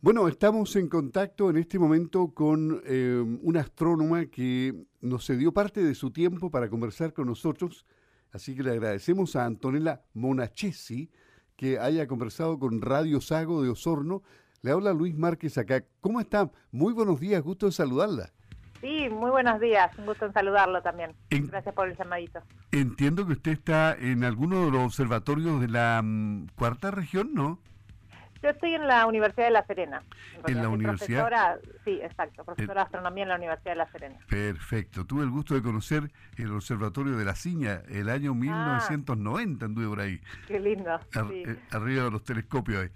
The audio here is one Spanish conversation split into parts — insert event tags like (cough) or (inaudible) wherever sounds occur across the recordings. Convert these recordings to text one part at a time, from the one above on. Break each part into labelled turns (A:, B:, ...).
A: Bueno, estamos en contacto en este momento con eh, una astrónoma que nos cedió parte de su tiempo para conversar con nosotros, así que le agradecemos a Antonella Monachesi que haya conversado con Radio Sago de Osorno. Le habla Luis Márquez acá. ¿Cómo está? Muy buenos días, gusto de saludarla.
B: Sí, muy buenos días, un gusto en saludarlo también. Gracias por el llamadito.
A: Entiendo que usted está en alguno de los observatorios de la mm, cuarta región, ¿no?
B: Yo estoy en la Universidad de La Serena.
A: ¿En la universidad?
B: sí, exacto, profesora de astronomía en la Universidad de La Serena.
A: Perfecto. Tuve el gusto de conocer el Observatorio de la Ciña el año 1990, ah. anduve por ahí.
B: Qué lindo.
A: Eh, arriba de los telescopios ahí.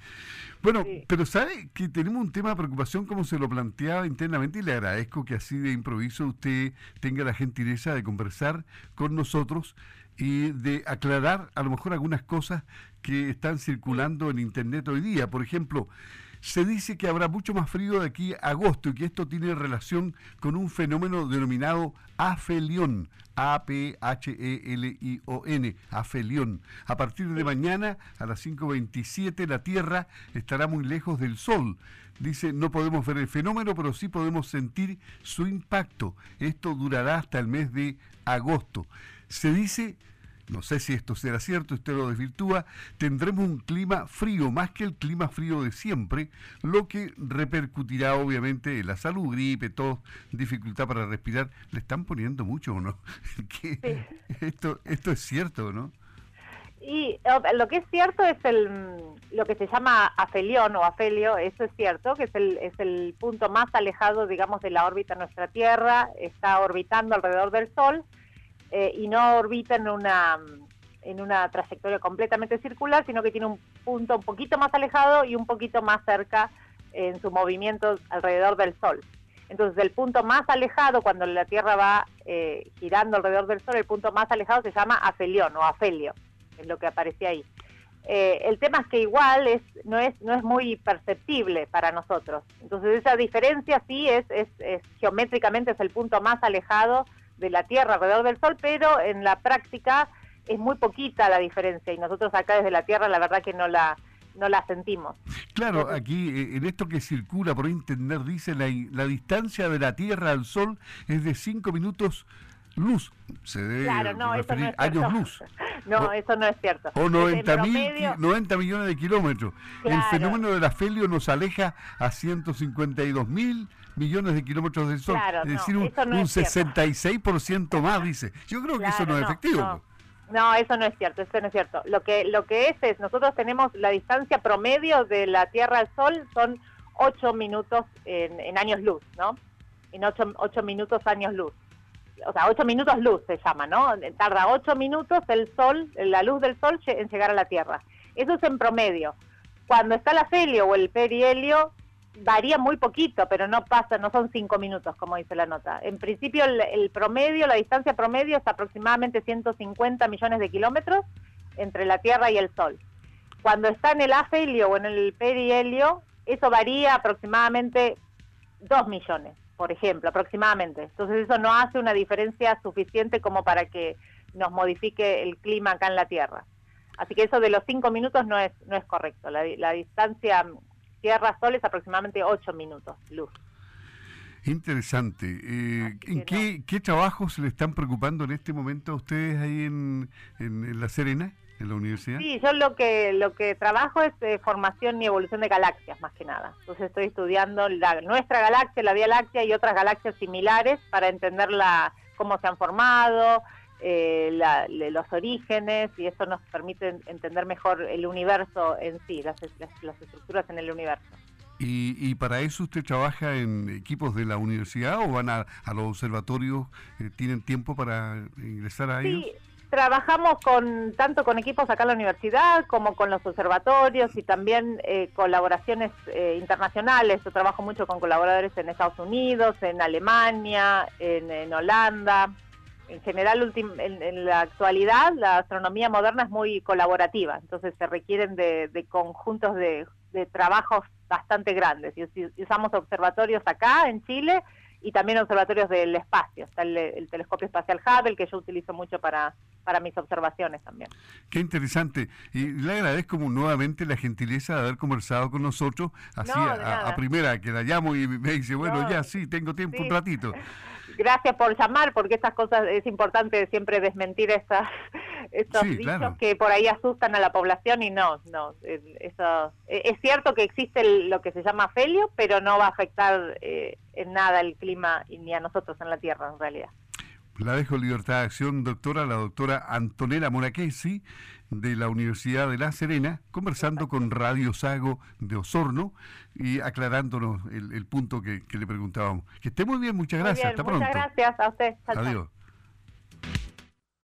A: Bueno, pero sabe que tenemos un tema de preocupación como se lo planteaba internamente y le agradezco que así de improviso usted tenga la gentileza de conversar con nosotros y de aclarar a lo mejor algunas cosas que están circulando en Internet hoy día. Por ejemplo, se dice que habrá mucho más frío de aquí a agosto y que esto tiene relación con un fenómeno denominado afelión, A-P-H-E-L-I-O-N, afelión. A partir de mañana, a las 5.27, la Tierra estará muy lejos del Sol. Dice, no podemos ver el fenómeno, pero sí podemos sentir su impacto. Esto durará hasta el mes de agosto. Se dice no sé si esto será cierto, usted lo desvirtúa, tendremos un clima frío, más que el clima frío de siempre, lo que repercutirá obviamente en la salud, gripe, tos, dificultad para respirar. ¿Le están poniendo mucho o no? (laughs) esto, esto es cierto, ¿no?
B: Y lo que es cierto es el lo que se llama afelión o afelio, eso es cierto, que es el, es el punto más alejado, digamos, de la órbita de nuestra Tierra, está orbitando alrededor del Sol, eh, y no orbita en una, en una trayectoria completamente circular, sino que tiene un punto un poquito más alejado y un poquito más cerca en su movimiento alrededor del Sol. Entonces, el punto más alejado, cuando la Tierra va eh, girando alrededor del Sol, el punto más alejado se llama afelión o afelio, es lo que aparece ahí. Eh, el tema es que igual es, no, es, no es muy perceptible para nosotros. Entonces, esa diferencia sí es, es, es geométricamente es el punto más alejado de la Tierra alrededor del Sol, pero en la práctica es muy poquita la diferencia y nosotros acá desde la Tierra la verdad que no la no la sentimos.
A: Claro, aquí eh, en esto que circula por internet dice la, la distancia de la Tierra al Sol es de 5 minutos luz. Se debe claro, no, referir años luz. (laughs)
B: No, eso no es cierto.
A: O 90, mil, 90 millones de kilómetros. El fenómeno del afelio nos aleja a 152 mil millones de kilómetros del Sol. es decir, un, un 66% más, (laughs) dice. Yo creo que eso no es efectivo.
B: No. eso no es cierto, eso no es cierto. Lo que, lo que es es, nosotros tenemos la distancia promedio de la Tierra al Sol son 8 minutos en, años luz, ¿no? En 8, 8 minutos años luz o sea, 8 minutos luz se llama, ¿no? Tarda 8 minutos el sol, la luz del sol en llegar a la Tierra. Eso es en promedio. Cuando está el afelio o el perihelio, varía muy poquito, pero no pasa, no son 5 minutos, como dice la nota. En principio, el, promedio, la distancia promedio es aproximadamente 150 millones de kilómetros entre la Tierra y el Sol. Cuando está en el afelio o en el perihelio, eso varía aproximadamente 2 millones por ejemplo, aproximadamente. Entonces eso no hace una diferencia suficiente como para que nos modifique el clima acá en la Tierra. Así que eso de los cinco minutos no es, no es correcto. La, distancia Tierra-Sol es aproximadamente ocho minutos luz.
A: Interesante. Eh, ¿En qué, qué trabajos se le están preocupando en este momento a ustedes ahí en, en La Serena? en la universidad?
B: Sí, yo lo que lo que trabajo es eh, formación y evolución de galaxias más que nada. Entonces estoy estudiando la, nuestra galaxia, la Vía Láctea y otras galaxias similares para entender la, cómo se han formado, eh, los orígenes y eso nos permite entender mejor el universo en sí, las, estructuras en el universo.
A: ¿Y, para eso usted trabaja en equipos de la universidad o van a, los observatorios? Eh, ¿Tienen tiempo para ingresar a ellos?
B: Trabajamos con tanto con equipos acá en la universidad como con los observatorios y también eh, colaboraciones eh, internacionales. Yo trabajo mucho con colaboradores en Estados Unidos, en Alemania, en, Holanda. En general, en, la actualidad, la astronomía moderna es muy colaborativa, entonces se requieren de, conjuntos de, trabajos bastante grandes. Y, usamos observatorios acá en Chile y también observatorios del espacio. Está el, el telescopio espacial Hubble, que yo utilizo mucho para para mis observaciones también.
A: Qué interesante. Y le agradezco nuevamente la gentileza de haber conversado con nosotros, así a, primera que la llamo y me dice, bueno, ya sí, tengo tiempo un ratito. (laughs)
B: Gracias por llamar, porque estas cosas es importante siempre desmentir esas, (laughs) estos dichos que por ahí asustan a la población y no, no, eso e, es cierto que existe lo que se llama felio, pero no va a afectar eh, en nada el clima ni a nosotros en la Tierra en realidad.
A: La dejo libertad de acción, doctora, la doctora Antonella Moraquesi de la Universidad de La Serena, conversando con Radio Sago de Osorno y aclarándonos el, punto que, le preguntábamos. Que esté muy bien, muchas gracias. Hasta
B: muchas
A: pronto.
B: gracias a usted. Adiós.